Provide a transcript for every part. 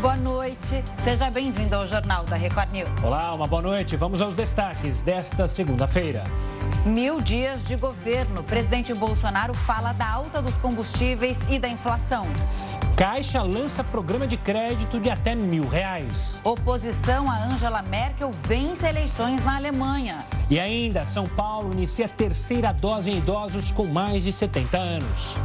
Boa noite, seja bem-vindo ao Jornal da Record News. Olá, uma boa noite. Vamos aos destaques desta segunda-feira. Mil dias de governo. Presidente Bolsonaro fala da alta dos combustíveis e da inflação. Caixa lança programa de crédito de até mil reais. Oposição a Angela Merkel vence eleições na Alemanha. E ainda, São Paulo inicia a terceira dose em idosos com mais de 70 anos.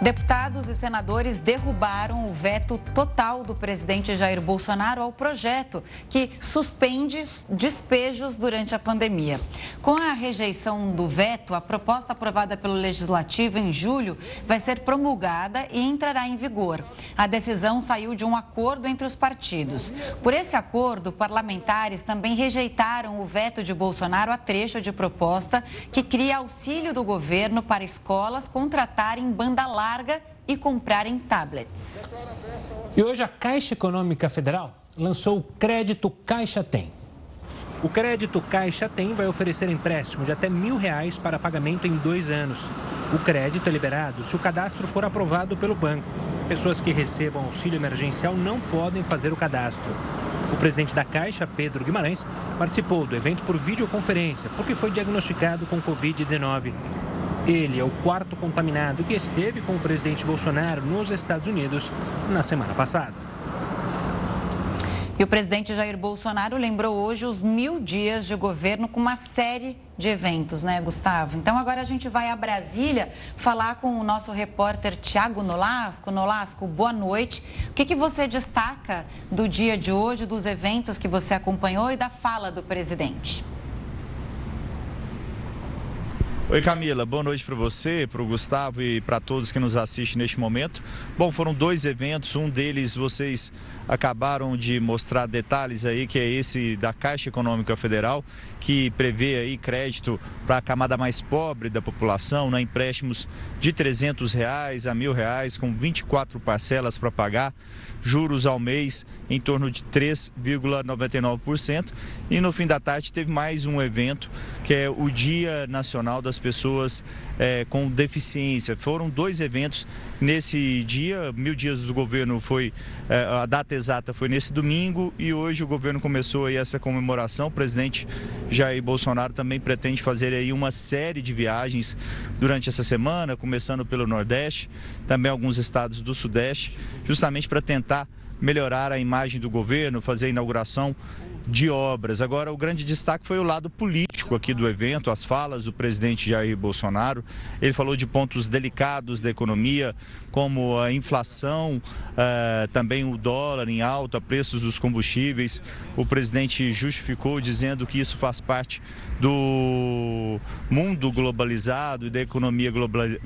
Deputados e senadores derrubaram o veto total do presidente Jair Bolsonaro ao projeto que suspende despejos durante a pandemia. Com a rejeição do veto, a proposta aprovada pelo Legislativo em julho vai ser promulgada e entrará em vigor. A decisão saiu de um acordo entre os partidos. Por esse acordo, parlamentares também rejeitaram o veto de Bolsonaro a trecho de proposta que cria auxílio do governo para escolas contratarem banda larga larga e comprarem tablets. E hoje a Caixa Econômica Federal lançou o Crédito Caixa Tem. O Crédito Caixa Tem vai oferecer empréstimo de até mil reais para pagamento em dois anos. O crédito é liberado se o cadastro for aprovado pelo banco. Pessoas que recebam auxílio emergencial não podem fazer o cadastro. O presidente da Caixa, Pedro Guimarães, participou do evento por videoconferência porque foi diagnosticado com Covid-19. Ele é o quarto contaminado que esteve com o presidente Bolsonaro nos Estados Unidos na semana passada. E o presidente Jair Bolsonaro lembrou hoje os mil dias de governo com uma série de eventos, né, Gustavo? Então agora a gente vai a Brasília falar com o nosso repórter Tiago Nolasco. Nolasco, boa noite. O que, que você destaca do dia de hoje, dos eventos que você acompanhou e da fala do presidente? Oi Camila, boa noite para você, para o Gustavo e para todos que nos assistem neste momento. Bom, foram dois eventos, um deles vocês acabaram de mostrar detalhes aí, que é esse da Caixa Econômica Federal, que prevê aí crédito para a camada mais pobre da população, né? empréstimos de 300 reais a mil reais, com 24 parcelas para pagar juros ao mês em torno de 3,99%. E no fim da tarde teve mais um evento, que é o Dia Nacional das Pessoas é, com Deficiência. Foram dois eventos nesse dia, mil dias do governo foi, é, a data exata foi nesse domingo e hoje o governo começou aí essa comemoração. O presidente Jair Bolsonaro também pretende fazer aí uma série de viagens durante essa semana, começando pelo Nordeste, também alguns estados do Sudeste, justamente para tentar melhorar a imagem do governo, fazer a inauguração de obras. Agora, o grande destaque foi o lado político aqui do evento, as falas do presidente Jair Bolsonaro. Ele falou de pontos delicados da economia, como a inflação, uh, também o dólar em alta, preços dos combustíveis. O presidente justificou dizendo que isso faz parte do mundo globalizado e da economia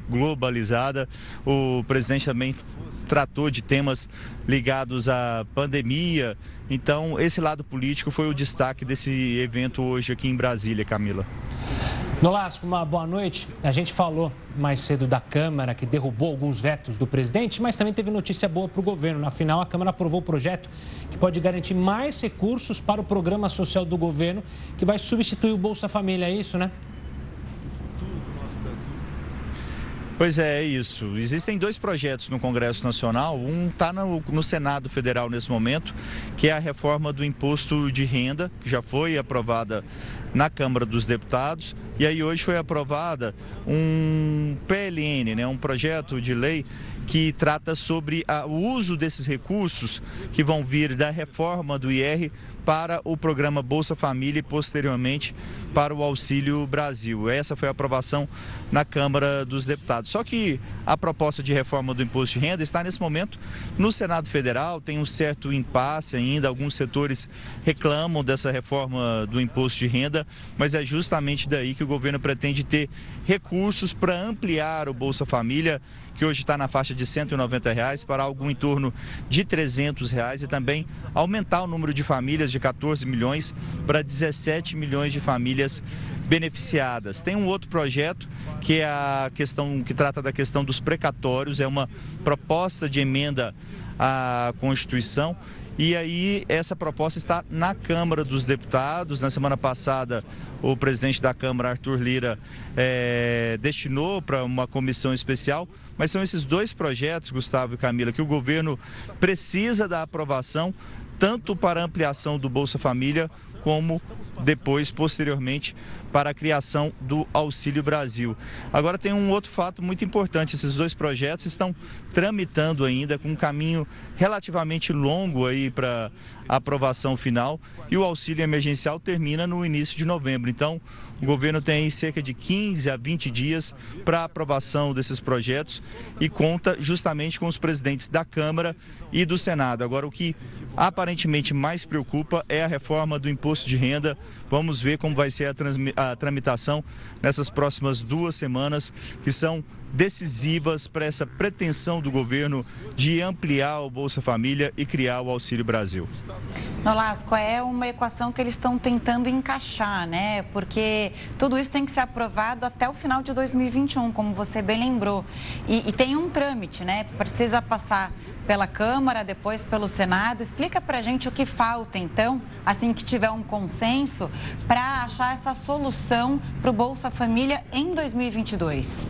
globalizada. O presidente também tratou de temas ligados à pandemia. Então, esse lado político foi o destaque desse evento hoje aqui em Brasília, Camila. Nolasco, uma boa noite. A gente falou mais cedo da Câmara, que derrubou alguns vetos do presidente, mas também teve notícia boa para o governo. Na final, a Câmara aprovou o projeto que pode garantir mais recursos para o programa social do governo, que vai substituir o Bolsa Família. É isso, né? Pois é, é isso. Existem dois projetos no Congresso Nacional. Um está no, no, Senado Federal nesse momento, que é a reforma do imposto de renda, que já foi aprovada na Câmara dos Deputados. E aí hoje foi aprovada um PLN, né, um projeto de lei que trata sobre a, o uso desses recursos que vão vir da reforma do IR para o programa Bolsa Família e posteriormente para o Auxílio Brasil. Essa foi a aprovação na Câmara dos Deputados. Só que a proposta de reforma do imposto de renda está nesse momento no Senado Federal, tem um certo impasse ainda, alguns setores reclamam dessa reforma do imposto de renda, mas é justamente daí que o governo pretende ter recursos para ampliar o Bolsa Família que hoje está na faixa de 190 reais, para algo em torno de 300 reais e também aumentar o número de famílias de 14 milhões para 17 milhões de famílias beneficiadas. Tem um outro projeto que é a questão que trata da questão dos precatórios, é uma proposta de emenda à Constituição E aí essa proposta está na Câmara dos Deputados. Na semana passada, o presidente da Câmara, Arthur Lira, é, destinou para uma comissão especial. Mas são esses dois projetos, Gustavo e Camila, que o governo precisa da aprovação tanto para a ampliação do Bolsa Família, como depois, posteriormente, para a criação do Auxílio Brasil. Agora tem um outro fato muito importante: esses dois projetos estão tramitando ainda com um caminho relativamente longo aí para aprovação final e o auxílio emergencial termina no início de novembro. Então, o governo tem cerca de 15 a 20 dias para aprovação desses projetos e conta justamente com os presidentes da Câmara e do Senado. Agora, o que aparentemente mais preocupa é a reforma do imposto de renda. Vamos ver como vai ser a, a tramitação nessas próximas duas semanas, que são decisivas para essa pretensão do governo de ampliar o Bolsa Família e criar o Auxílio Brasil. Nolasco, é uma equação que eles estão tentando encaixar, né? Porque tudo isso tem que ser aprovado até o final de 2021, como você bem lembrou. E, e tem um trâmite, né? Precisa passar pela Câmara, depois pelo Senado. Explica para a gente o que falta, então, assim que tiver um consenso, para achar essa solução para o Bolsa Família em 2022.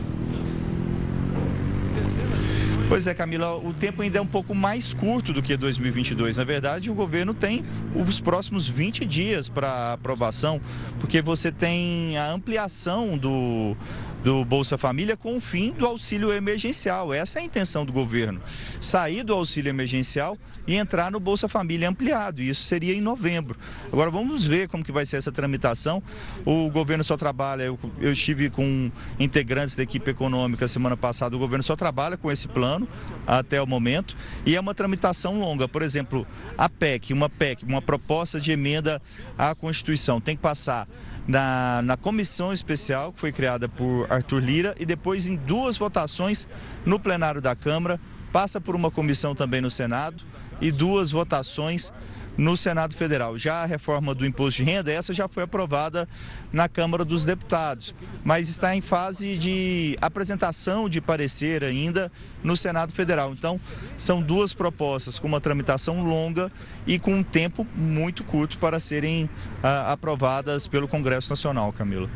Pois é, Camila, o tempo ainda é um pouco mais curto do que 2022. Na verdade, o governo tem os próximos 20 dias para aprovação, porque você tem a ampliação do do Bolsa Família com o fim do auxílio emergencial. Essa é a intenção do governo. Sair do auxílio emergencial e entrar no Bolsa Família ampliado. Isso seria em novembro. Agora vamos ver como que vai ser essa tramitação. O governo só trabalha, eu, eu estive com integrantes da equipe econômica semana passada, o governo só trabalha com esse plano até o momento e é uma tramitação longa. Por exemplo, a PEC, uma PEC, uma proposta de emenda à Constituição, tem que passar na, na comissão especial que foi criada por Arthur Lira e depois em duas votações no plenário da Câmara, passa por uma comissão também no Senado e duas votações no Senado Federal. Já a reforma do imposto de renda, essa já foi aprovada na Câmara dos Deputados, mas está em fase de apresentação de parecer ainda no Senado Federal. Então, são duas propostas com uma tramitação longa e com um tempo muito curto para serem ah, aprovadas pelo Congresso Nacional, Camila.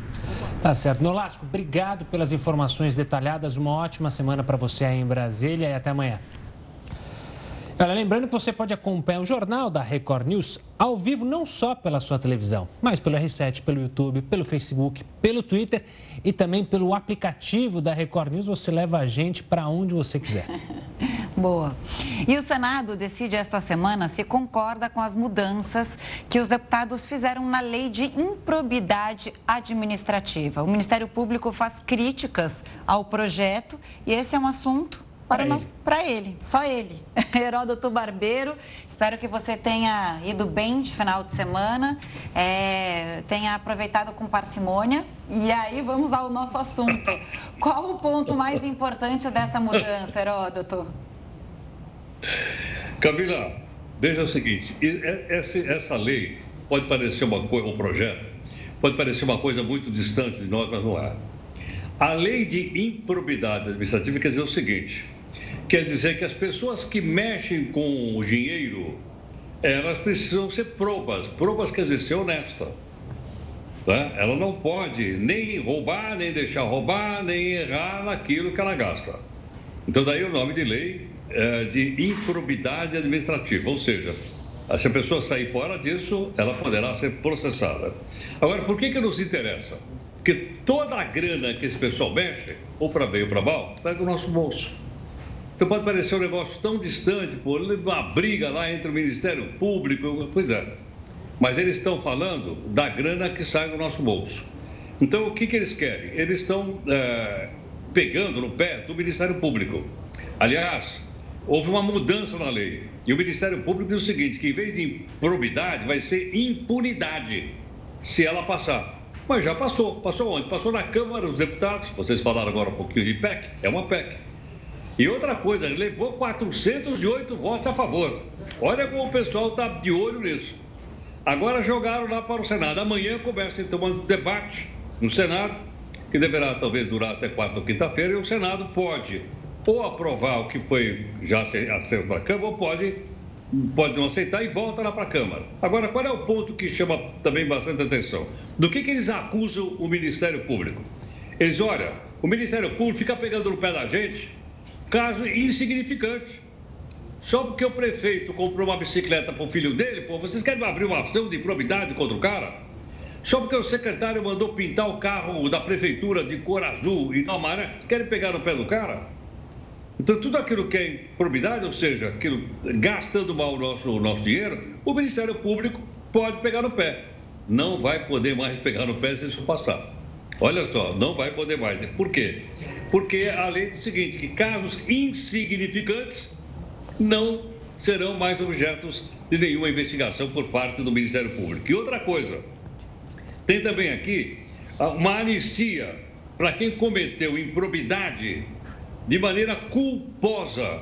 Tá certo. Nolasco, obrigado pelas informações detalhadas. Uma ótima semana para você aí em Brasília e até amanhã. Olha, lembrando que você pode acompanhar o jornal da Record News ao vivo não só pela sua televisão, mas pelo R7, pelo YouTube, pelo Facebook, pelo Twitter e também pelo aplicativo da Record News. Você leva a gente para onde você quiser. Boa. E o Senado decide esta semana se concorda com as mudanças que os deputados fizeram na lei de improbidade administrativa. O Ministério Público faz críticas ao projeto e esse é um assunto para ele. ele. só ele. Heródoto Barbeiro, espero que você tenha ido bem de final de semana, é, tenha aproveitado com parcimônia. E aí vamos ao nosso assunto. Qual o ponto mais importante dessa mudança, Heródoto? Camila, veja o seguinte: essa, essa lei pode parecer uma, um projeto, pode parecer uma coisa muito distante de nós, mas não é. A lei de improbidade administrativa quer dizer o seguinte: Quer dizer que as pessoas que mexem com o dinheiro, elas precisam ser probas. Probas quer dizer ser honesta. Tá? Ela não pode nem roubar, nem deixar roubar, nem errar naquilo que ela gasta. Então, daí o nome de lei é de improbidade administrativa, ou seja, se a pessoa sair fora disso, ela poderá ser processada. Agora, por que, que nos interessa? Porque toda a grana que esse pessoal mexe, ou para bem ou para mal, sai do nosso bolso. Então pode parecer um negócio tão distante, pô, uma briga lá entre o Ministério Público, pois é. Mas eles estão falando da grana que sai do nosso bolso. Então o que, que eles querem? Eles estão é, pegando no pé do Ministério Público. Aliás, houve uma mudança na lei. E o Ministério Público diz o seguinte: que em vez de improbidade, vai ser impunidade se ela passar. Mas já passou. Passou onde? Passou na Câmara dos Deputados. Vocês falaram agora um pouquinho de PEC. É uma PEC. E outra coisa, levou 408 votos a favor. Olha como o pessoal está de olho nisso. Agora jogaram lá para o Senado. Amanhã começa então um debate no Senado, que deverá talvez durar até quarta ou quinta-feira, e o Senado pode ou aprovar o que foi já acerto da Câmara, ou pode pode não aceitar e volta lá para a Câmara. Agora, qual é o ponto que chama também bastante atenção? Do que, que eles acusam o Ministério Público? Eles, olha, o Ministério Público fica pegando no pé da gente, caso insignificante. Só porque o prefeito comprou uma bicicleta para o filho dele, pô, vocês querem abrir uma ação de improbidade contra o cara? Só porque o secretário mandou pintar o carro da prefeitura de cor azul e não amarelo, querem pegar no pé do cara? Então, tudo aquilo que é improbidade, ou seja, aquilo gastando mal o nosso, o nosso dinheiro, o Ministério Público pode pegar no pé. Não vai poder mais pegar no pé se isso passar. Olha só, não vai poder mais. Por quê? Porque a lei diz o seguinte, que casos insignificantes não serão mais objetos de nenhuma investigação por parte do Ministério Público. E outra coisa, tem também aqui uma anistia para quem cometeu improbidade de maneira culposa.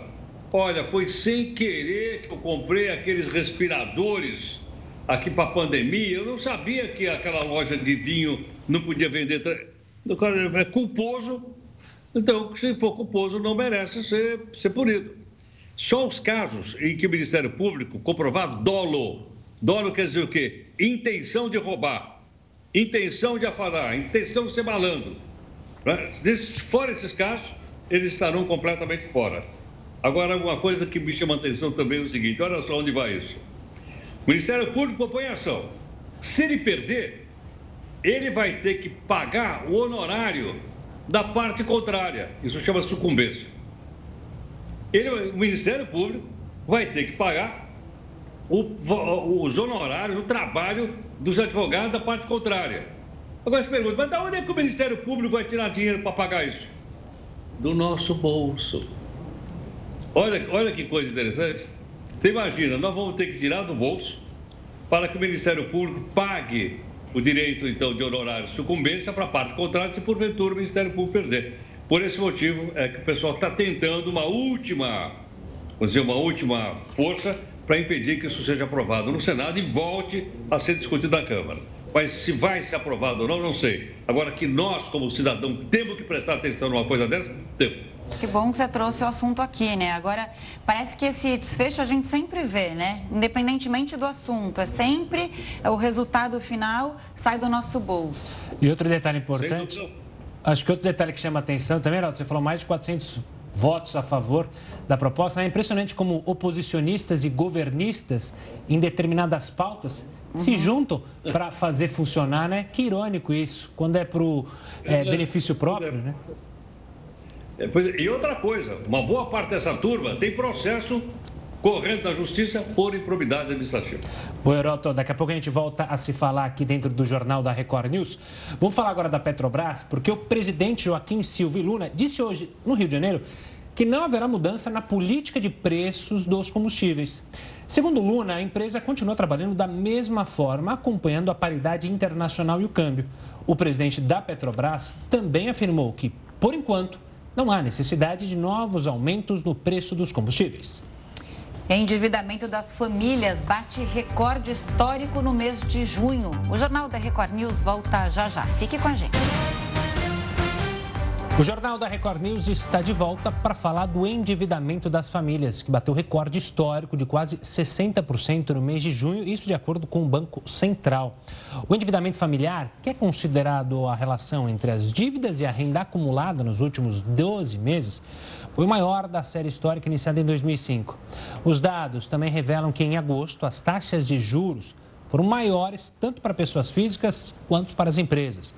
Olha, foi sem querer que eu comprei aqueles respiradores aqui para a pandemia. Eu não sabia que aquela loja de vinho não podia vender. É culposo. Então, se for culposo, não merece ser, ser punido. Só os casos em que o Ministério Público comprovar dolo. Dolo quer dizer o quê? Intenção de roubar, intenção de afarar, intenção de ser malandro. Né? Fora esses casos, eles estarão completamente fora. Agora, uma coisa que me chama a atenção também é o seguinte: olha só onde vai isso. O Ministério Público propõe ação. Se ele perder, ele vai ter que pagar o honorário da parte contrária. Isso chama sucumbência. Ele, o Ministério Público vai ter que pagar o, os honorários, o trabalho dos advogados da parte contrária. Agora você pergunta, mas de onde é que o Ministério Público vai tirar dinheiro para pagar isso? do nosso bolso. Olha, olha que coisa interessante. Você imagina, nós vamos ter que tirar do bolso para que o Ministério Público pague o direito, então, de honorário sucumbência para a parte contrária, se porventura o Ministério Público perder. Por esse motivo é que o pessoal está tentando uma última, vamos dizer, uma última força para impedir que isso seja aprovado no Senado e volte a ser discutido na Câmara. Mas se vai ser aprovado ou não, não sei. Agora que nós, como cidadão, temos que prestar atenção numa coisa dessa, temos. Que bom que você trouxe o assunto aqui, né? Agora, parece que esse desfecho a gente sempre vê, né? Independentemente do assunto, é sempre o resultado final sai do nosso bolso. E outro detalhe importante, acho que outro detalhe que chama atenção também, Heraldo, você falou mais de 400 votos a favor da proposta. É impressionante como oposicionistas e governistas em determinadas pautas uhum. se juntam para fazer funcionar, né? Que irônico isso, quando é para o é, benefício próprio, é. né? É, e outra coisa, uma boa parte dessa turma tem processo correndo na justiça por improbidade administrativa. Bom, Heroto, daqui a pouco a gente volta a se falar aqui dentro do jornal da Record News. Vamos falar agora da Petrobras, porque o presidente Joaquim Silva Luna disse hoje, no Rio de Janeiro, que não haverá mudança na política de preços dos combustíveis. Segundo Luna, a empresa continua trabalhando da mesma forma, acompanhando a paridade internacional e o câmbio. O presidente da Petrobras também afirmou que, por enquanto, não há necessidade de novos aumentos no preço dos combustíveis. Endividamento das famílias bate recorde histórico no mês de junho. O Jornal da Record News volta já já. Fique com a gente. O Jornal da Record News está de volta para falar do endividamento das famílias, que bateu recorde histórico de quase 60% no mês de junho, isso de acordo com o Banco Central. O endividamento familiar, que é considerado a relação entre as dívidas e a renda acumulada nos últimos 12 meses, foi o maior da série histórica iniciada em 2005. Os dados também revelam que em agosto as taxas de juros foram maiores tanto para pessoas físicas quanto para as empresas.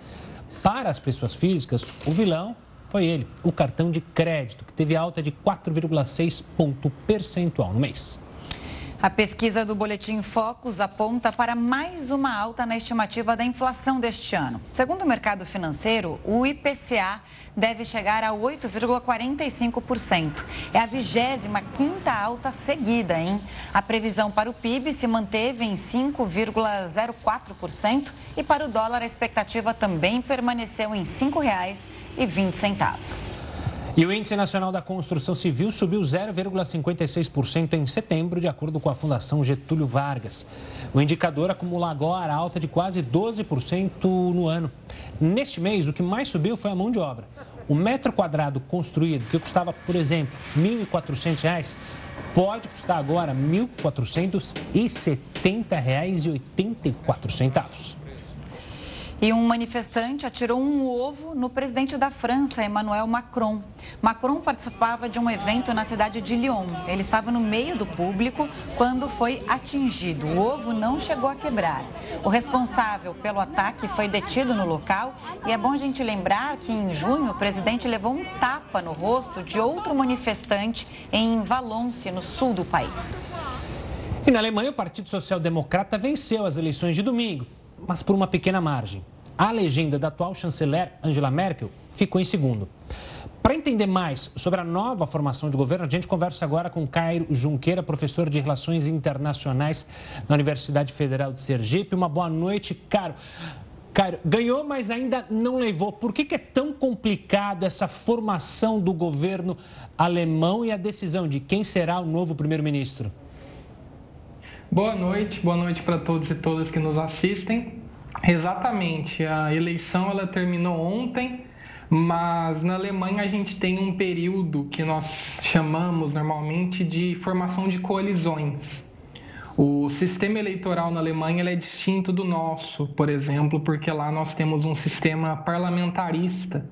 Para as pessoas físicas, o vilão foi ele, o cartão de crédito, que teve alta de 4,6 ponto percentual no mês. A pesquisa do Boletim Focus aponta para mais uma alta na estimativa da inflação deste ano. Segundo o mercado financeiro, o IPCA deve chegar a 8,45%. É a 25 alta seguida, hein? A previsão para o PIB se manteve em 5,04% e para o dólar a expectativa também permaneceu em R$ 5,00 e 20 centavos. O Índice Nacional da Construção Civil subiu 0,56% em setembro, de acordo com a Fundação Getúlio Vargas. O indicador acumula agora alta de quase 12% no ano. Neste mês, o que mais subiu foi a mão de obra. O metro quadrado construído, que custava, por exemplo, R$ 1.400, pode custar agora R$ 1.470,84. E um manifestante atirou um ovo no presidente da França, Emmanuel Macron. Macron participava de um evento na cidade de Lyon. Ele estava no meio do público quando foi atingido. O ovo não chegou a quebrar. O responsável pelo ataque foi detido no local e é bom a gente lembrar que em junho o presidente levou um tapa no rosto de outro manifestante em Valence, no sul do país. E na Alemanha, o Partido Social Democrata venceu as eleições de domingo mas por uma pequena margem. A legenda da atual chanceler Angela Merkel ficou em segundo. Para entender mais sobre a nova formação de governo, a gente conversa agora com Cairo Junqueira, professor de Relações Internacionais na Universidade Federal de Sergipe. Uma boa noite, Caro. Cairo, ganhou, mas ainda não levou. Por que, que é tão complicado essa formação do governo alemão e a decisão de quem será o novo primeiro-ministro? Boa noite, boa noite para todos e todas que nos assistem. Exatamente, a eleição ela terminou ontem, mas na Alemanha a gente tem um período que nós chamamos normalmente de formação de coalizões. O sistema eleitoral na Alemanha é distinto do nosso, por exemplo, porque lá nós temos um sistema parlamentarista.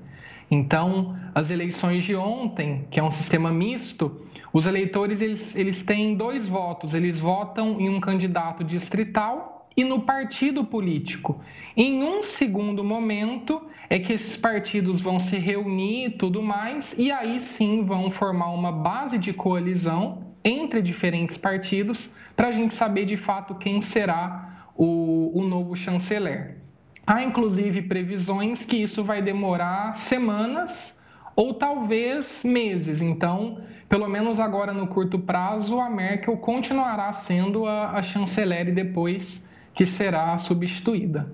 Então, as eleições de ontem, que é um sistema misto, os eleitores eles, eles têm dois votos, eles votam em um candidato distrital e no partido político. Em um segundo momento é que esses partidos vão se reunir e tudo mais, e aí sim vão formar uma base de coalizão entre diferentes partidos para a gente saber de fato quem será o, o novo chanceler. Há inclusive previsões que isso vai demorar semanas ou talvez meses. Então, pelo menos agora no curto prazo, a Merkel continuará sendo a, a chanceler e depois que será substituída.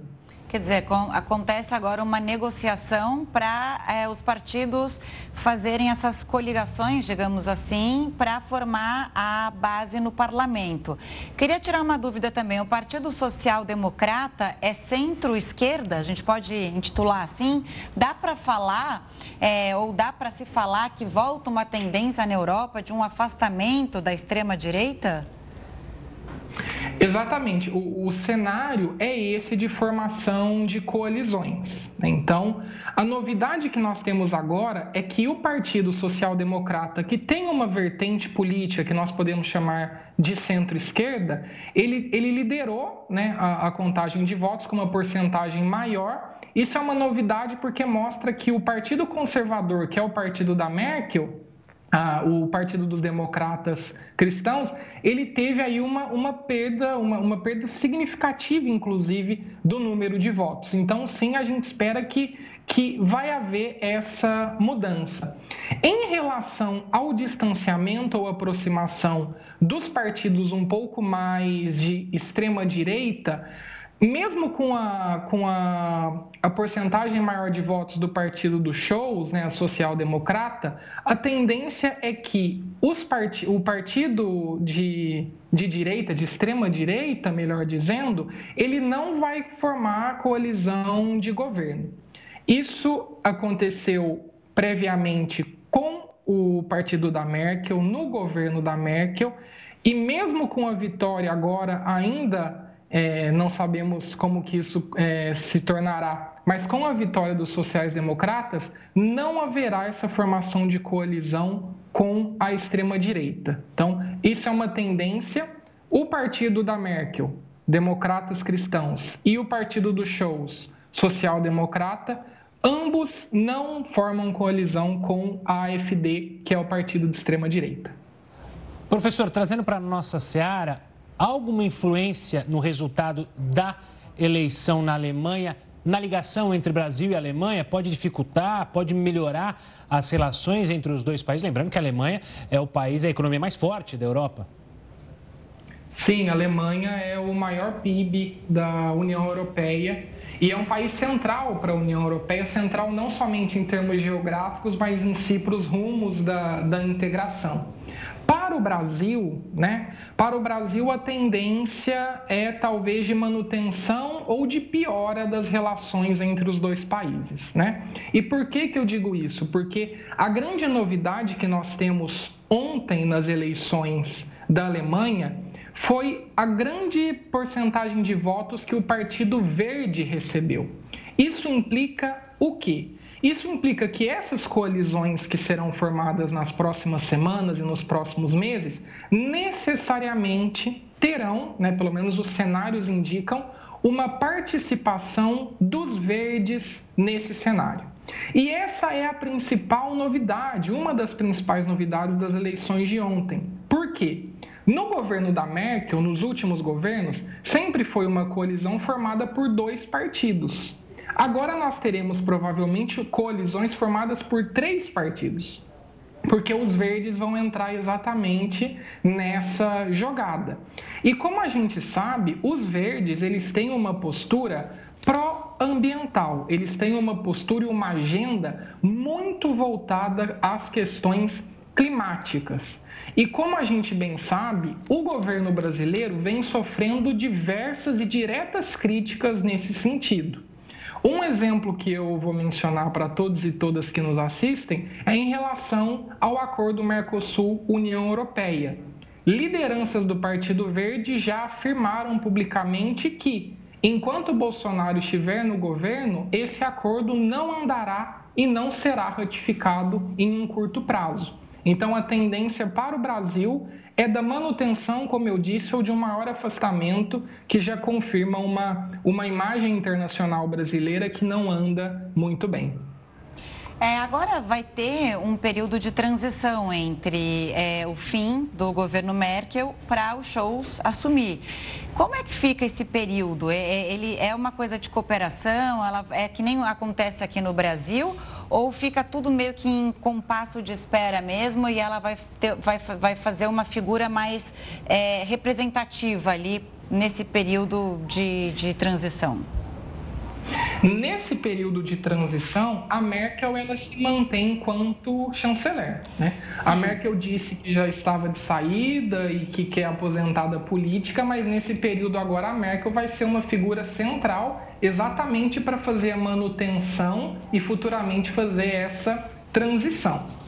Quer dizer, acontece agora uma negociação para é, os partidos fazerem essas coligações, digamos assim, para formar a base no parlamento. Queria tirar uma dúvida também: o Partido Social Democrata é centro-esquerda? A gente pode intitular assim? Dá para falar, é, ou dá para se falar que volta uma tendência na Europa de um afastamento da extrema-direita? Exatamente. O, o, cenário é esse de formação de coalizões. Né? Então, a novidade que nós temos agora é que o Partido Social Democrata, que tem uma vertente política que nós podemos chamar de centro-esquerda, ele, ele liderou né, a, a contagem de votos com uma porcentagem maior. Isso é uma novidade porque mostra que o Partido Conservador, que é o partido da Merkel, ah, o Partido dos Democratas Cristãos, ele teve aí uma, uma perda, uma, uma perda significativa, inclusive, do número de votos. Então, sim, a gente espera que, que vai haver essa mudança. Em relação ao distanciamento ou aproximação dos partidos um pouco mais de extrema direita, mesmo com a, com a, a porcentagem maior de votos do partido dos shows, né, a social-democrata, a tendência é que os part... o partido de, de direita, de extrema-direita, melhor dizendo, ele não vai formar coalizão de governo. Isso aconteceu previamente com o partido da Merkel, no governo da Merkel, e mesmo com a vitória agora ainda é, não sabemos como que isso é, se tornará. Mas com a vitória dos sociais-democratas, não haverá essa formação de coalizão com a extrema-direita. Então, isso é uma tendência. O partido da Merkel, Democratas Cristãos, e o partido dos shows, Social-Democrata, ambos não formam coalizão com a AfD, que é o partido de extrema-direita. Professor, trazendo para a nossa seara, alguma influência no resultado da eleição na Alemanha, na ligação entre Brasil e Alemanha? Pode dificultar, pode melhorar as relações entre os dois países? Lembrando que a Alemanha é o país, a economia mais forte da Europa. Sim, a Alemanha é o maior PIB da União Europeia E é um país central para a União Europeia, central não somente em termos geográficos, mas em si para os rumos da, da integração. Para o Brasil, né? Para o Brasil a tendência é talvez de manutenção ou de piora das relações entre os dois países, né? E por que que eu digo isso? Porque a grande novidade que nós temos ontem nas eleições da Alemanha foi a grande porcentagem de votos que o Partido Verde recebeu. Isso implica o quê? Isso implica que essas coalizões que serão formadas nas próximas semanas e nos próximos meses necessariamente terão, né, pelo menos os cenários indicam, uma participação dos verdes nesse cenário. E essa é a principal novidade, uma das principais novidades das eleições de ontem. Por quê? No governo da Merkel, nos últimos governos, sempre foi uma coalizão formada por dois partidos. Agora nós teremos provavelmente coalizões formadas por três partidos, porque os verdes vão entrar exatamente nessa jogada. E como a gente sabe, os verdes eles têm uma postura pró-ambiental, eles têm uma postura e uma agenda muito voltada às questões climáticas. E como a gente bem sabe, o governo brasileiro vem sofrendo diversas e diretas críticas nesse sentido. Um exemplo que eu vou mencionar para todos e todas que nos assistem é em relação ao acordo Mercosul-União Europeia. Lideranças do Partido Verde já afirmaram publicamente que, enquanto Bolsonaro estiver no governo, esse acordo não andará e não será ratificado em um curto prazo. Então, a tendência para o Brasil é da manutenção, como eu disse, ou de um maior afastamento, que já confirma uma, uma imagem internacional brasileira que não anda muito bem. É, agora vai ter um período de transição entre é, o fim do governo Merkel para os shows assumir. Como é que fica esse período? É, é, ele é uma coisa de cooperação? Ela é que nem acontece aqui no Brasil? Ou fica tudo meio que em compasso de espera mesmo e ela vai, ter, vai, vai fazer uma figura mais é, representativa ali nesse período de, de transição? Nesse período de transição, a Merkel ela se mantém enquanto chanceler. Né? A Merkel disse que já estava de saída e que quer aposentada política, mas nesse período agora a Merkel vai ser uma figura central exatamente para fazer a manutenção e futuramente fazer essa transição.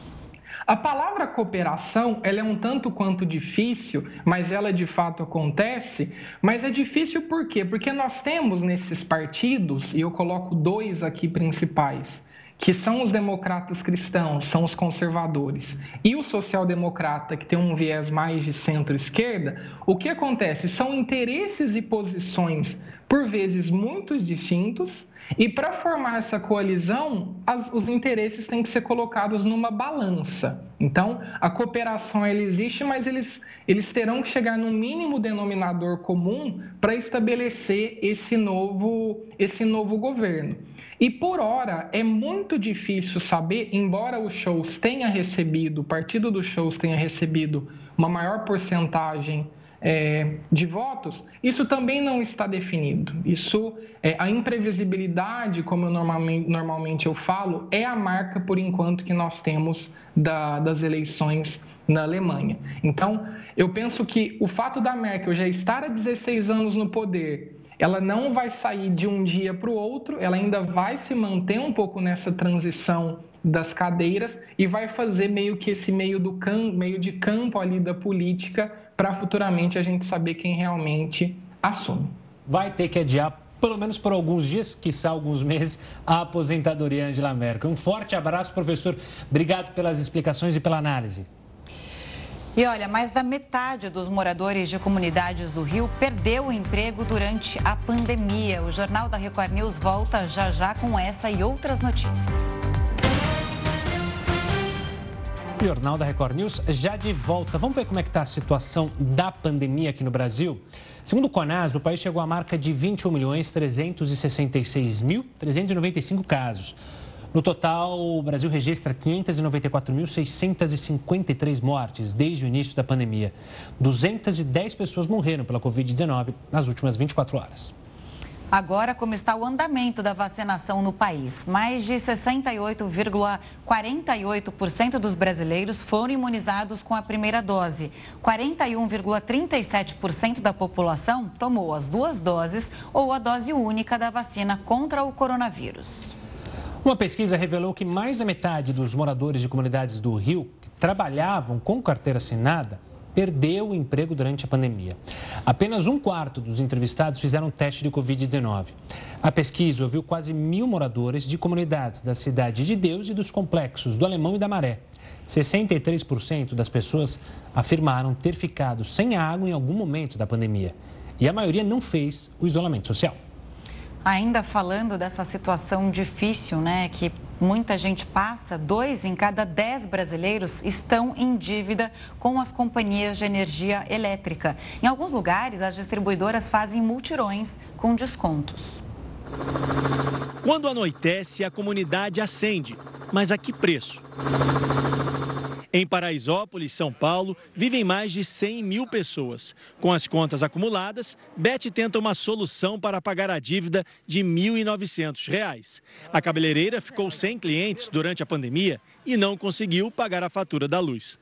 A palavra cooperação, ela é um tanto quanto difícil, mas ela de fato acontece. Mas é difícil por quê? Porque nós temos nesses partidos, e eu coloco dois aqui principais, que são os democratas cristãos, são os conservadores, e o social-democrata, que tem um viés mais de centro-esquerda, o que acontece? São interesses e posições, por vezes, muito distintos, e para formar essa coalizão, as, os interesses têm que ser colocados numa balança. Então, a cooperação ela existe, mas eles, eles terão que chegar no mínimo denominador comum para estabelecer esse novo, esse novo governo. E por hora é muito difícil saber, embora o shows tenha recebido, o partido dos shows tenha recebido uma maior porcentagem é, de votos, isso também não está definido. Isso, é, a imprevisibilidade, como eu normalmente, normalmente eu falo, é a marca, por enquanto, que nós temos da, das eleições na Alemanha. Então, eu penso que o fato da Merkel já estar há 16 anos no poder, ela não vai sair de um dia para o outro, ela ainda vai se manter um pouco nessa transição das cadeiras e vai fazer meio que esse meio do campo, meio de campo ali da política para futuramente a gente saber quem realmente assume. Vai ter que adiar pelo menos por alguns dias, quiçá alguns meses, a aposentadoria Angela Merkel. Um forte abraço, professor. Obrigado pelas explicações e pela análise. E olha, mais da metade dos moradores de comunidades do Rio perdeu o emprego durante a pandemia. O Jornal da Record News volta já já com essa e outras notícias. Jornal da Record News já de volta. Vamos ver como é que está a situação da pandemia aqui no Brasil? Segundo o CONAS, o país chegou à marca de 21 milhões 396.395 casos. No total, o Brasil registra 594.653 mortes desde o início da pandemia. 210 pessoas morreram pela Covid-19 nas últimas 24 horas. Agora, como está o andamento da vacinação no país? Mais de 68,48% dos brasileiros foram imunizados com a primeira dose. 41,37% da população tomou as duas doses ou a dose única da vacina contra o coronavírus. Uma pesquisa revelou que mais da metade dos moradores de comunidades do Rio que trabalhavam com carteira assinada perdeu o emprego durante a pandemia. Apenas um quarto dos entrevistados fizeram teste de Covid-19. A pesquisa ouviu quase mil moradores de comunidades da Cidade de Deus e dos complexos do Alemão e da Maré. 63% das pessoas afirmaram ter ficado sem água em algum momento da pandemia. E a maioria não fez o isolamento social. Ainda falando dessa situação difícil, né, que muita gente passa, dois em cada dez brasileiros estão em dívida com as companhias de energia elétrica. Em alguns lugares, as distribuidoras fazem multirões com descontos. Quando anoitece, a comunidade acende, mas a que preço? Em Paraisópolis, São Paulo, vivem mais de 100 mil pessoas. Com as contas acumuladas, Beth tenta uma solução para pagar a dívida de R$ 1.900. A cabeleireira ficou sem clientes durante a pandemia e não conseguiu pagar a fatura da luz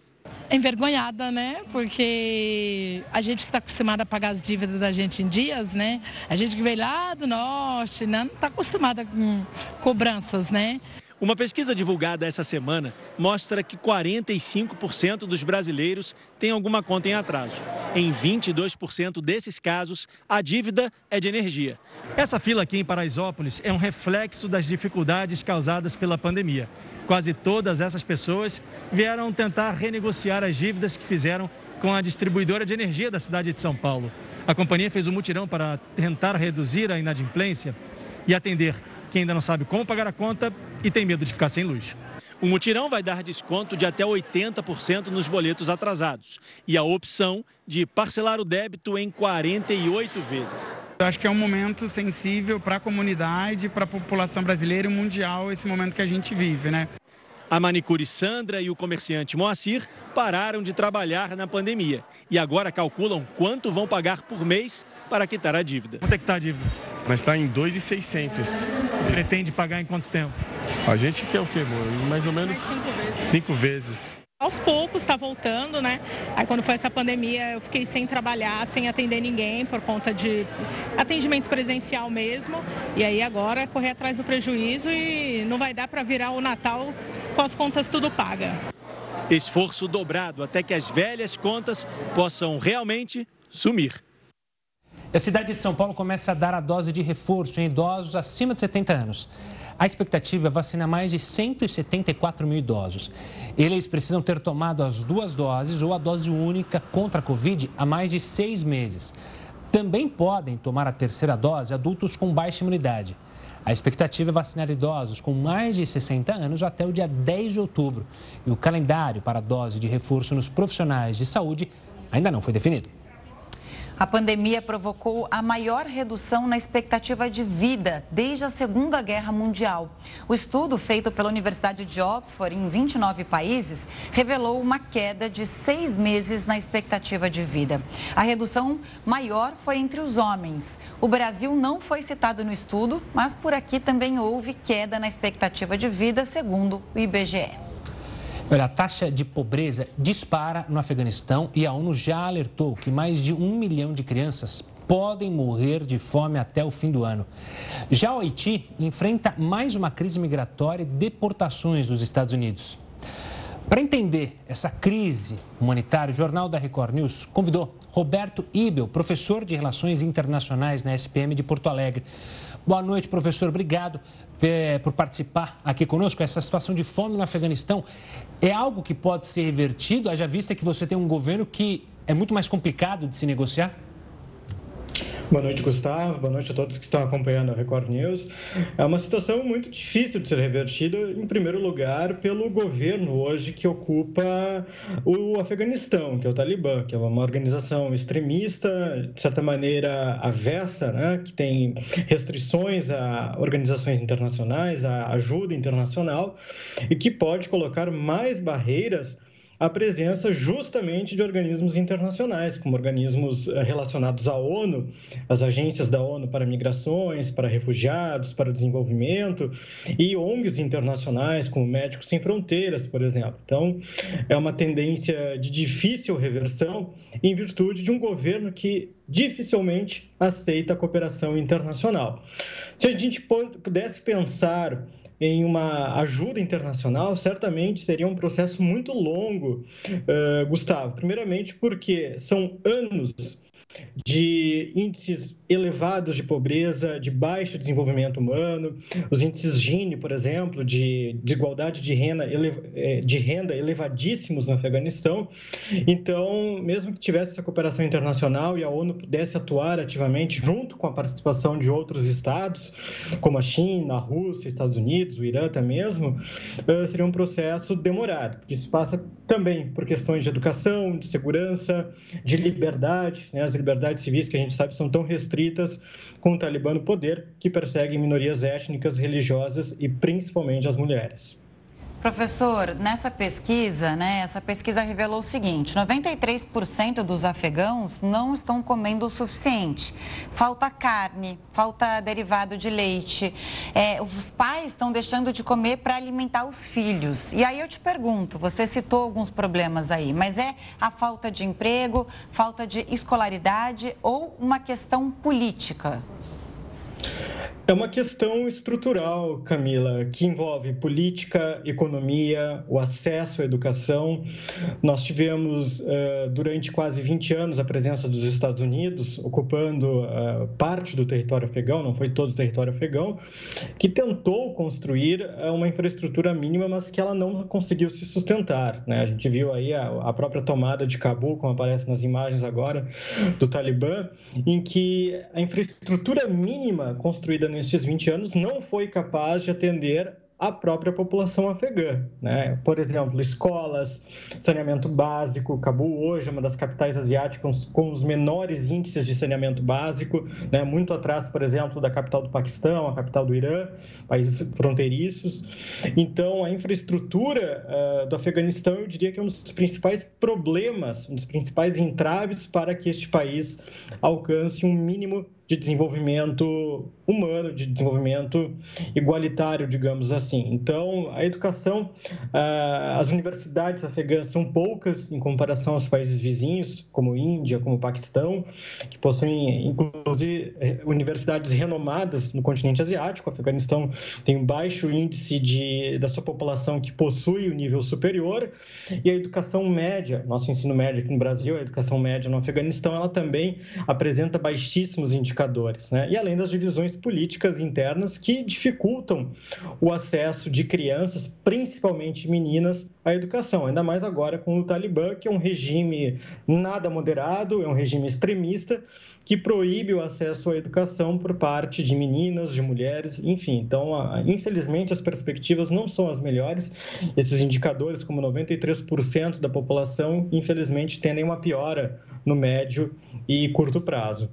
envergonhada, né? Porque a gente que está acostumada a pagar as dívidas da gente em dias, né? A gente que veio lá do norte, né? não está acostumada com cobranças, né? Uma pesquisa divulgada essa semana mostra que 45% dos brasileiros têm alguma conta em atraso. Em 22% desses casos, a dívida é de energia. Essa fila aqui em Paraisópolis é um reflexo das dificuldades causadas pela pandemia. Quase todas essas pessoas vieram tentar renegociar as dívidas que fizeram com a distribuidora de energia da cidade de São Paulo. A companhia fez um mutirão para tentar reduzir a inadimplência e atender quem ainda não sabe como pagar a conta e tem medo de ficar sem luz. O mutirão vai dar desconto de até 80% nos boletos atrasados e a opção de parcelar o débito em 48 vezes. Eu acho que é um momento sensível para a comunidade, para a população brasileira e mundial, esse momento que a gente vive, né? A manicure Sandra e o comerciante Moacir pararam de trabalhar na pandemia e agora calculam quanto vão pagar por mês para quitar a dívida. Quanto é que está a dívida? mas está em 2,600. Pretende pagar em quanto tempo? A gente quer o quê, amor? Mais ou menos cinco vezes. Cinco vezes. Aos poucos está voltando, né? Aí quando foi essa pandemia eu fiquei sem trabalhar, sem atender ninguém por conta de atendimento presencial mesmo. E aí agora correr atrás do prejuízo e não vai dar para virar o Natal com as contas tudo paga. Esforço dobrado até que as velhas contas possam realmente sumir. A cidade de São Paulo começa a dar a dose de reforço em idosos acima de 70 anos. A expectativa é vacinar mais de 174 mil idosos. Eles precisam ter tomado as duas doses ou a dose única contra a Covid há mais de seis meses. Também podem tomar a terceira dose adultos com baixa imunidade. A expectativa é vacinar idosos com mais de 60 anos até o dia 10 de outubro. E o calendário para a dose de reforço nos profissionais de saúde ainda não foi definido. A pandemia provocou a maior redução na expectativa de vida desde a Segunda Guerra Mundial. O estudo feito pela Universidade de Oxford em 29 países revelou uma queda de seis meses na expectativa de vida. A redução maior foi entre os homens. O Brasil não foi citado no estudo, mas por aqui também houve queda na expectativa de vida, segundo o IBGE. Olha, a taxa de pobreza dispara no Afeganistão e a ONU já alertou que mais de um milhão de crianças podem morrer de fome até o fim do ano. Já o Haiti enfrenta mais uma crise migratória e deportações dos Estados Unidos. Para entender essa crise humanitária, o Jornal da Record News convidou Roberto Ibel, professor de Relações Internacionais na SPM de Porto Alegre. Boa noite, professor. Obrigado por participar aqui conosco. Essa situação de fome no Afeganistão é algo que pode ser revertido, haja vista que você tem um governo que é muito mais complicado de se negociar? Boa noite, Gustavo. Boa noite a todos que estão acompanhando a Record News. É uma situação muito difícil de ser revertida, em primeiro lugar, pelo governo hoje que ocupa o Afeganistão, que é o Talibã, que é uma organização extremista, de certa maneira avessa, né? que tem restrições a organizações internacionais, a ajuda internacional, e que pode colocar mais barreiras a presença justamente de organismos internacionais, como organismos eh, relacionados à ONU, as agências da ONU para migrações, para refugiados, para desenvolvimento, e ONGs internacionais, como Médicos Sem Fronteiras, por exemplo. Então, é uma tendência de difícil reversão em virtude de um governo que dificilmente aceita a cooperação internacional. Se a gente pudesse pensar em uma ajuda internacional, certamente seria um processo muito longo, uh, Gustavo. Primeiramente, porque são anos de índices elevados de pobreza, de baixo desenvolvimento humano, os índices Gini, por exemplo, de desigualdade de renda, é, de renda elevadíssimos no Afeganistão. Então, mesmo que tivesse essa cooperação internacional e a ONU pudesse atuar ativamente junto com a participação de outros estados, como a China, a Rússia, Estados Unidos, o Irã até mesmo, seria um processo demorado. Isso passa também por questões de educação, de segurança, de liberdade, né? as liberdades civis que a gente sabe são tão restritas com o Talibã no poder, que perseguem minorias étnicas, religiosas e principalmente as mulheres. Professor, nessa pesquisa, né, essa pesquisa revelou o seguinte: 93% dos afegãos não estão comendo o suficiente. Falta carne, falta derivado de leite. É, os pais estão deixando de comer para alimentar os filhos. E aí eu te pergunto: você citou alguns problemas aí, mas é a falta de emprego, falta de escolaridade ou uma questão política? É uma questão estrutural, Camila, que envolve política, economia, o acesso à educação. Nós tivemos, uh, durante quase 20 anos, a presença dos Estados Unidos ocupando uh, parte do território afegão, não foi todo o território afegão, que tentou construir uh, uma infraestrutura mínima, mas que ela não conseguiu se sustentar. Né? A gente viu aí a, a própria tomada de Cabul, como aparece nas imagens agora, do Talibã, em que a infraestrutura mínima construída nestes 20 anos não foi capaz de atender a própria população afegã. Né? Por exemplo, escolas, saneamento básico. Cabul hoje é uma das capitais asiáticas com os menores índices de saneamento básico, né? muito atrás, por exemplo, da capital do Paquistão, a capital do Irã, países fronteiriços. Então, a infraestrutura uh, do Afeganistão, eu diria que é um dos principais problemas, um dos principais entraves para que este país alcance um mínimo de desenvolvimento humano, de desenvolvimento igualitário, digamos assim. Então, a educação, ah, as universidades afegãs são poucas em comparação aos países vizinhos, como Índia, como Paquistão, que possuem, inclusive, eh, universidades renomadas no continente asiático. O Afeganistão tem um baixo índice de, da sua população que possui o nível superior, e a educação média, nosso ensino médio aqui no Brasil, a educação média no Afeganistão, ela também apresenta baixíssimos indicadores indicadores, né? E além das divisões políticas internas que dificultam o acesso de crianças, principalmente meninas, à educação, ainda mais agora com o Talibã, que é um regime nada moderado, é um regime extremista que proíbe o acesso à educação por parte de meninas, de mulheres, enfim. Então, infelizmente, as perspectivas não são as melhores. Esses indicadores, como 93% da população, infelizmente, tendem uma piora no médio e curto prazo.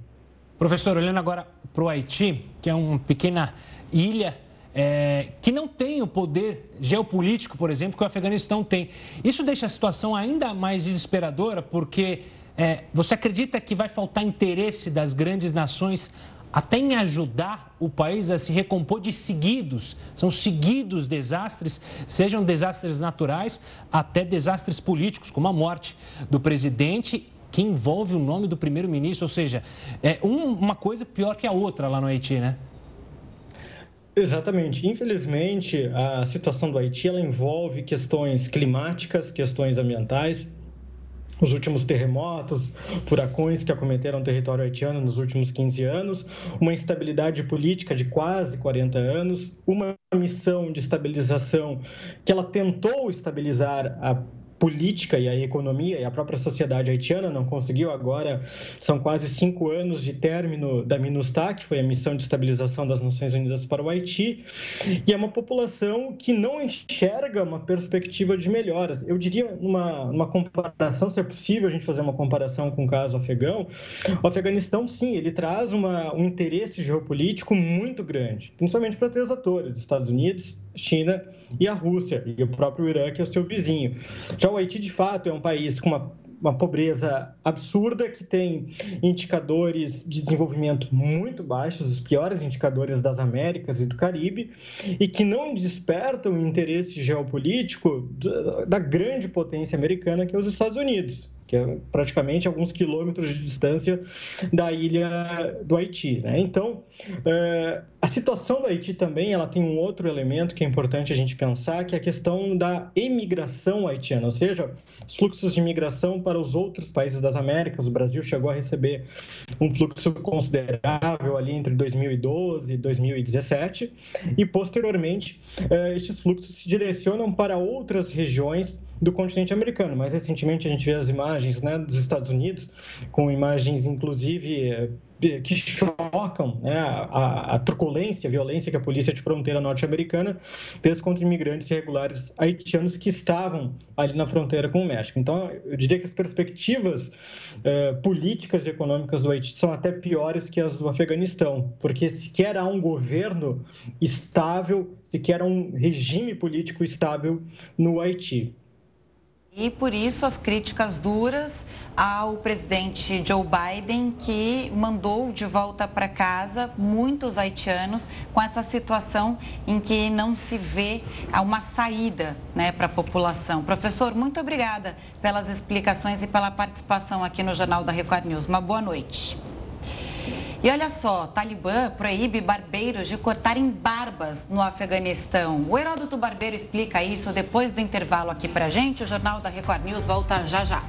Professor, olhando agora para o Haiti, que é uma pequena ilha é, que não tem o poder geopolítico, por exemplo, que o Afeganistão tem. Isso deixa a situação ainda mais desesperadora, porque é, você acredita que vai faltar interesse das grandes nações até em ajudar o país a se recompor de seguidos, são seguidos desastres, sejam desastres naturais até desastres políticos, como a morte do presidente que envolve o nome do primeiro-ministro, ou seja, é um, uma coisa pior que a outra lá no Haiti, né? Exatamente. Infelizmente, a situação do Haiti ela envolve questões climáticas, questões ambientais, os últimos terremotos, furacões que acometeram o território haitiano nos últimos 15 anos, uma instabilidade política de quase 40 anos, uma missão de estabilização que ela tentou estabilizar a política e a economia e a própria sociedade haitiana não conseguiu. Agora são quase cinco anos de término da MINUSTAH, que foi a missão de estabilização das Nações Unidas para o Haiti, e é uma população que não enxerga uma perspectiva de melhoras. Eu diria, numa, numa comparação, se é possível a gente fazer uma comparação com o caso afegão, o Afeganistão, sim, ele traz uma, um interesse geopolítico muito grande, principalmente para três atores: Estados Unidos, China e a Rússia, e o próprio Irã, que é o seu vizinho. Já o Haiti, de fato, é um país com uma uma pobreza absurda, que tem indicadores de desenvolvimento muito baixos, os piores indicadores das Américas e do Caribe, e que não despertam o interesse geopolítico da grande potência americana, que é os Estados Unidos que é praticamente alguns quilômetros de distância da ilha do Haiti. Né? Então, é, a situação do Haiti também ela tem um outro elemento que é importante a gente pensar, que é a questão da emigração haitiana, ou seja, os fluxos de imigração para os outros países das Américas. O Brasil chegou a receber um fluxo considerável ali entre 2012 e 2017, e posteriormente é, estes fluxos se direcionam para outras regiões do continente americano. Mais recentemente a gente vê as imagens né, dos Estados Unidos, com imagens inclusive eh, que chocam né, a, a, truculência, a violência que a polícia de fronteira norte-americana fez contra imigrantes irregulares haitianos que estavam ali na fronteira com o México. Então, eu diria que as perspectivas eh, políticas e econômicas do Haiti são até piores que as do Afeganistão, porque sequer há um governo estável, sequer há um regime político estável no Haiti. E por isso as críticas duras ao presidente Joe Biden, que mandou de volta para casa muitos haitianos com essa situação em que não se vê uma saída né, para a população. Professor, muito obrigada pelas explicações e pela participação aqui no Jornal da Record News. Uma boa noite. E olha só, Talibã proíbe barbeiros de cortarem barbas no Afeganistão. O Heródoto Barbeiro explica isso depois do intervalo aqui pra gente. O Jornal da Record News volta já já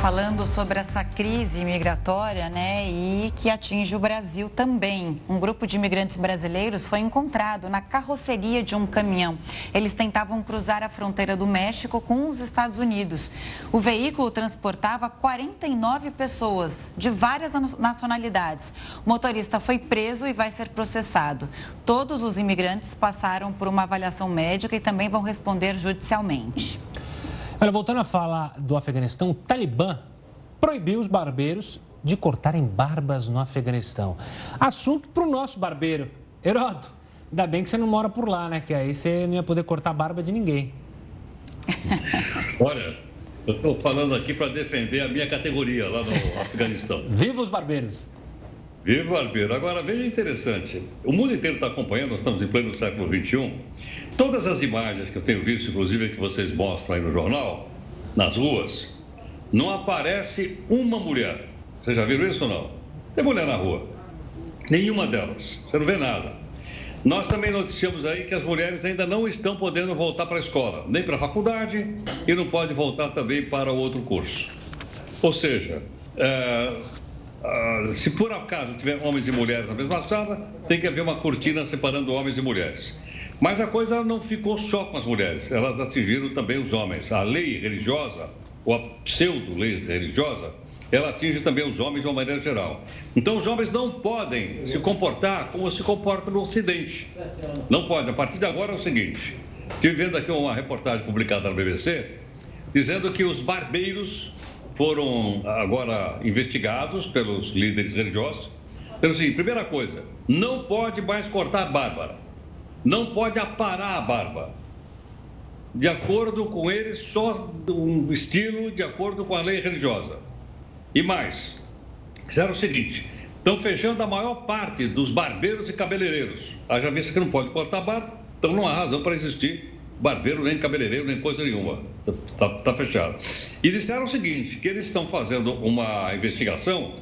falando sobre essa crise migratória, né, e que atinge o Brasil também. Um grupo de imigrantes brasileiros foi encontrado na carroceria de um caminhão. Eles tentavam cruzar a fronteira do México com os Estados Unidos. O veículo transportava 49 pessoas de várias nacionalidades. O motorista foi preso e vai ser processado. Todos os imigrantes passaram por uma avaliação médica e também vão responder judicialmente. Olha, voltando a falar do Afeganistão, o Talibã proibiu os barbeiros de cortarem barbas no Afeganistão. Assunto para o nosso barbeiro. Herodo, ainda bem que você não mora por lá, né? Que aí você não ia poder cortar a barba de ninguém. Olha, eu estou falando aqui para defender a minha categoria lá no Afeganistão. Viva os barbeiros! Viva o barbeiro! Agora, veja interessante. O mundo inteiro está acompanhando, nós estamos em pleno século XXI. Todas as imagens que eu tenho visto, inclusive que vocês mostram aí no jornal, nas ruas, não aparece uma mulher. Vocês já viram isso ou não? Tem mulher na rua. Nenhuma delas. Você não vê nada. Nós também noticiamos aí que as mulheres ainda não estão podendo voltar para a escola, nem para a faculdade e não pode voltar também para outro curso. Ou seja, é, se por acaso tiver homens e mulheres na mesma sala, tem que haver uma cortina separando homens e mulheres. Mas a coisa não ficou só com as mulheres, elas atingiram também os homens. A lei religiosa, ou a pseudo-lei religiosa, ela atinge também os homens de uma maneira geral. Então, os homens não podem se comportar como se comportam no Ocidente. Não podem. A partir de agora é o seguinte: estive vendo aqui uma reportagem publicada na BBC, dizendo que os barbeiros foram agora investigados pelos líderes religiosos. Pelo seguinte: primeira coisa, não pode mais cortar bárbara não pode aparar a barba. De acordo com eles, só um estilo de acordo com a lei religiosa. E mais, fizeram o seguinte: estão fechando a maior parte dos barbeiros e cabeleireiros. Haja vista que não pode cortar barba, então não há razão para existir barbeiro, nem cabeleireiro, nem coisa nenhuma. Está tá fechado. E disseram o seguinte: que eles estão fazendo uma investigação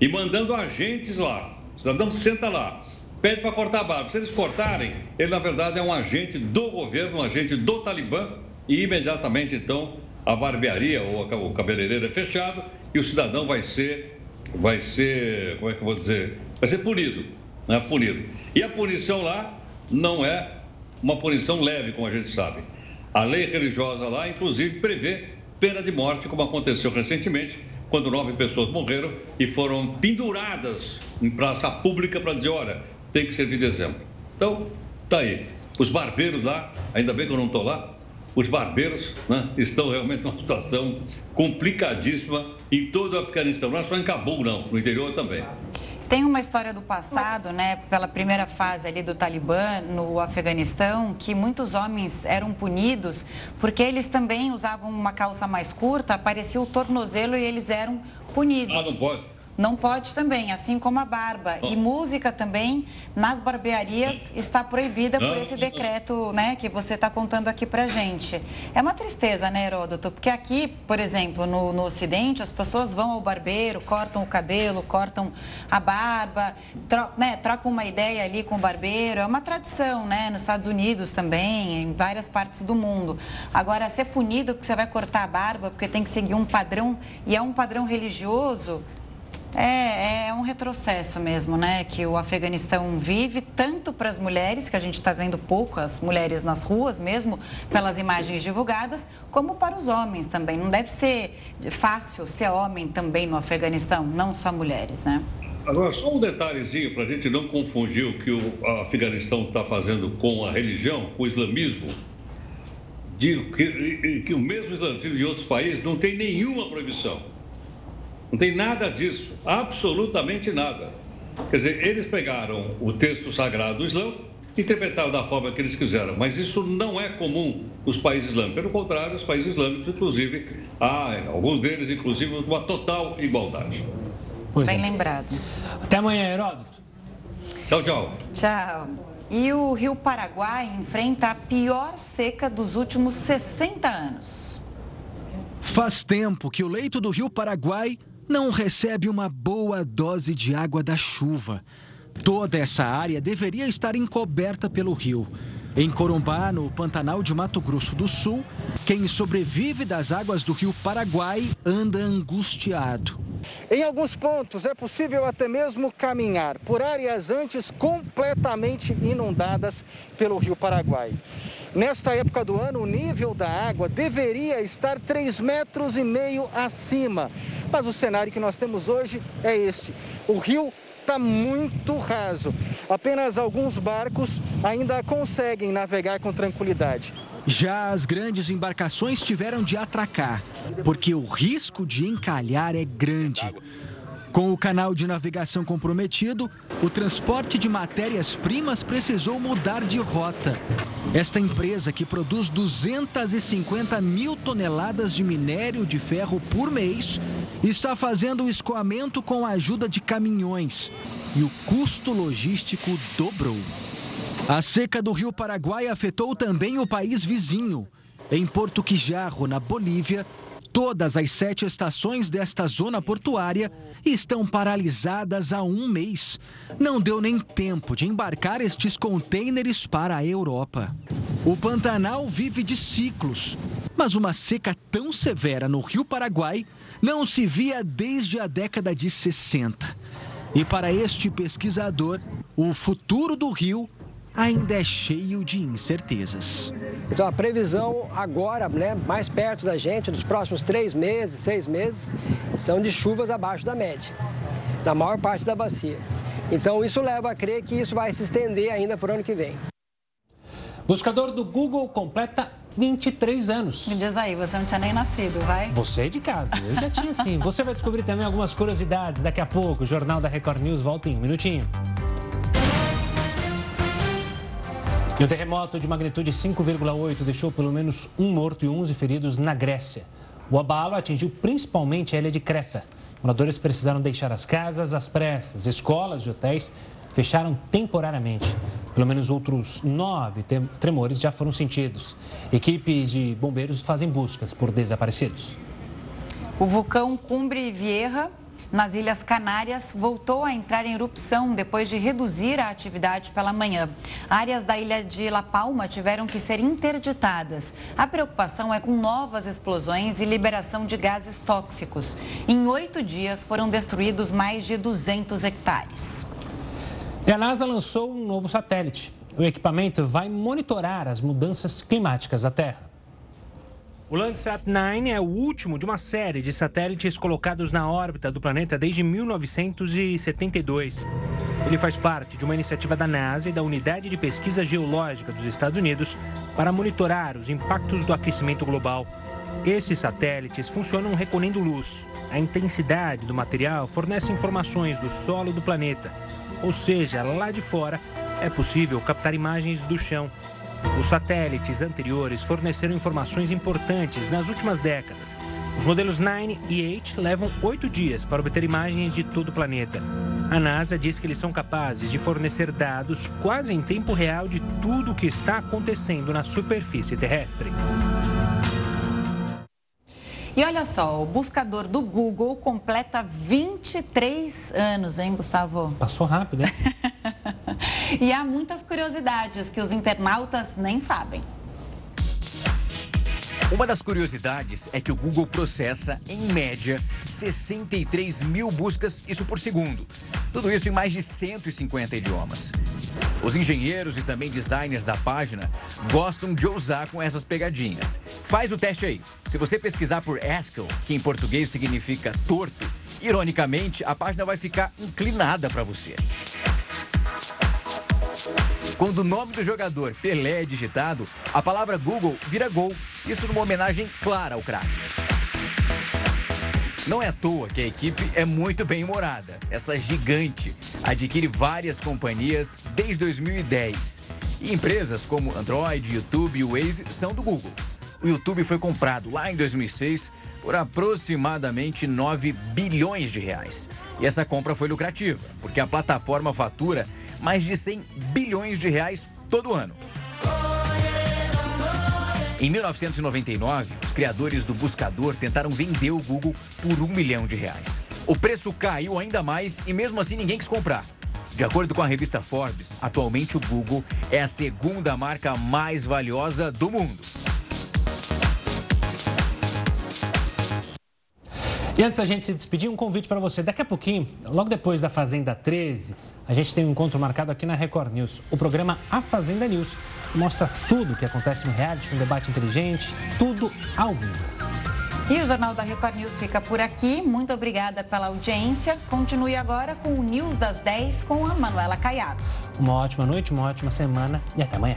e mandando agentes lá. O cidadão senta lá, pede para cortar a barba. Se eles cortarem, ele na verdade é um agente do governo, um agente do Talibã, e imediatamente então a barbearia ou o cabeleireiro é fechado e o cidadão vai ser, vai ser, como é que eu vou dizer, vai ser punido, né? Punido. E a punição lá não é uma punição leve, como a gente sabe. A lei religiosa lá, inclusive, prevê pena de morte, como aconteceu recentemente, quando nove pessoas morreram e foram penduradas em praça pública para dizer, olha, tem que servir de exemplo. Então, tá aí. Os barbeiros lá, ainda bem que eu não estou lá, os barbeiros né, estão realmente numa situação complicadíssima em todo o Afeganistão. Não é só em Cabul, não, no interior também. Tem uma história do passado, né, pela primeira fase ali do Talibã no Afeganistão, que muitos homens eram punidos porque eles também usavam uma calça mais curta, aparecia o tornozelo e eles eram punidos. Ah, não pode? Não pode também, assim como a barba. E música também, nas barbearias, está proibida por esse decreto né, que você está contando aqui para gente. É uma tristeza, né, Heródoto? Porque aqui, por exemplo, no, no Ocidente, as pessoas vão ao barbeiro, cortam o cabelo, cortam a barba, tro, né, trocam uma ideia ali com o barbeiro. É uma tradição, né? Nos Estados Unidos também, em várias partes do mundo. Agora, ser punido porque você vai cortar a barba, porque tem que seguir um padrão, e é um padrão religioso, é, é um retrocesso mesmo, né? Que o Afeganistão vive, tanto para as mulheres, que a gente está vendo poucas mulheres nas ruas mesmo, pelas imagens divulgadas, como para os homens também. Não deve ser fácil ser homem também no Afeganistão, não só mulheres, né? Agora, só um detalhezinho para a gente não confundir o que o Afeganistão está fazendo com a religião, com o islamismo. Digo que, que o mesmo islamismo de outros países não tem nenhuma proibição. Não tem nada disso, absolutamente nada. Quer dizer, eles pegaram o texto sagrado do Islã e interpretaram da forma que eles quiseram, mas isso não é comum nos países islâmicos. Pelo contrário, os países islâmicos, inclusive, há alguns deles, inclusive, uma total igualdade. Pois Bem é. lembrado. Até amanhã, Heródoto. Tchau, tchau. Tchau. E o Rio Paraguai enfrenta a pior seca dos últimos 60 anos. Faz tempo que o leito do Rio Paraguai não recebe uma boa dose de água da chuva. Toda essa área deveria estar encoberta pelo rio. Em Corumbá, no Pantanal de Mato Grosso do Sul, quem sobrevive das águas do rio Paraguai anda angustiado. Em alguns pontos é possível até mesmo caminhar por áreas antes completamente inundadas pelo rio Paraguai. Nesta época do ano, o nível da água deveria estar 3 metros e meio acima. Mas o cenário que nós temos hoje é este. O rio está muito raso. Apenas alguns barcos ainda conseguem navegar com tranquilidade. Já as grandes embarcações tiveram de atracar, porque o risco de encalhar é grande. Com o canal de navegação comprometido, o transporte de matérias-primas precisou mudar de rota. Esta empresa, que produz 250 mil toneladas de minério de ferro por mês, está fazendo o escoamento com a ajuda de caminhões. E o custo logístico dobrou. A seca do rio Paraguai afetou também o país vizinho. Em Porto Quijarro, na Bolívia, todas as sete estações desta zona portuária estão paralisadas há um mês. Não deu nem tempo de embarcar estes contêineres para a Europa. O Pantanal vive de ciclos, mas uma seca tão severa no Rio Paraguai não se via desde a década de 60. E para este pesquisador, o futuro do rio ainda é cheio de incertezas. Então a previsão agora, né, mais perto da gente, dos próximos três meses, seis meses, são de chuvas abaixo da média, na maior parte da bacia. Então isso leva a crer que isso vai se estender ainda por ano que vem. Buscador do Google completa 23 anos. Me diz aí, você não tinha nem nascido, vai? Você é de casa, eu já tinha sim. Você vai descobrir também algumas curiosidades daqui a pouco. O Jornal da Record News volta em um minutinho. E um terremoto de magnitude 5,8 deixou pelo menos um morto e 11 feridos na Grécia. O abalo atingiu principalmente a ilha de Creta. Moradores precisaram deixar as casas às pressas. Escolas e hotéis fecharam temporariamente. Pelo menos outros nove tremores já foram sentidos. Equipes de bombeiros fazem buscas por desaparecidos. O vulcão Cumbre Vieja nas Ilhas Canárias voltou a entrar em erupção depois de reduzir a atividade pela manhã. Áreas da ilha de La Palma tiveram que ser interditadas. A preocupação é com novas explosões e liberação de gases tóxicos. Em oito dias foram destruídos mais de 200 hectares. E a NASA lançou um novo satélite. O equipamento vai monitorar as mudanças climáticas da Terra. O Landsat 9 é o último de uma série de satélites colocados na órbita do planeta desde 1972. Ele faz parte de uma iniciativa da NASA e da Unidade de Pesquisa Geológica dos Estados Unidos para monitorar os impactos do aquecimento global. Esses satélites funcionam recolhendo luz. A intensidade do material fornece informações do solo do planeta. Ou seja, lá de fora é possível captar imagens do chão. Os satélites anteriores forneceram informações importantes nas últimas décadas. Os modelos 9 e 8 levam oito dias para obter imagens de todo o planeta. A NASA diz que eles são capazes de fornecer dados quase em tempo real de tudo o que está acontecendo na superfície terrestre. E olha só, o buscador do Google completa 23 anos, hein, Gustavo? Passou rápido, hein? e há muitas curiosidades que os internautas nem sabem. Uma das curiosidades é que o Google processa, em média, 63 mil buscas, isso por segundo. Tudo isso em mais de 150 idiomas. Os engenheiros e também designers da página gostam de usar com essas pegadinhas. Faz o teste aí. Se você pesquisar por Haskell, que em português significa torto, ironicamente, a página vai ficar inclinada para você. Quando o nome do jogador Pelé é digitado, a palavra Google vira gol. Isso numa homenagem clara ao craque. Não é à toa que a equipe é muito bem humorada. Essa gigante adquire várias companhias desde 2010. E empresas como Android, YouTube e Waze são do Google. O YouTube foi comprado lá em 2006 por aproximadamente 9 bilhões de reais. E essa compra foi lucrativa, porque a plataforma fatura mais de 100 bilhões de reais todo ano. Em 1999, os criadores do buscador tentaram vender o Google por um milhão de reais. O preço caiu ainda mais e mesmo assim ninguém quis comprar. De acordo com a revista Forbes, atualmente o Google é a segunda marca mais valiosa do mundo. E antes da gente se despedir, um convite para você. Daqui a pouquinho, logo depois da Fazenda 13, a gente tem um encontro marcado aqui na Record News. O programa A Fazenda News mostra tudo o que acontece no reality, um debate inteligente, tudo ao vivo. E o Jornal da Record News fica por aqui. Muito obrigada pela audiência. Continue agora com o News das 10 com a Manuela Caiado. Uma ótima noite, uma ótima semana e até amanhã.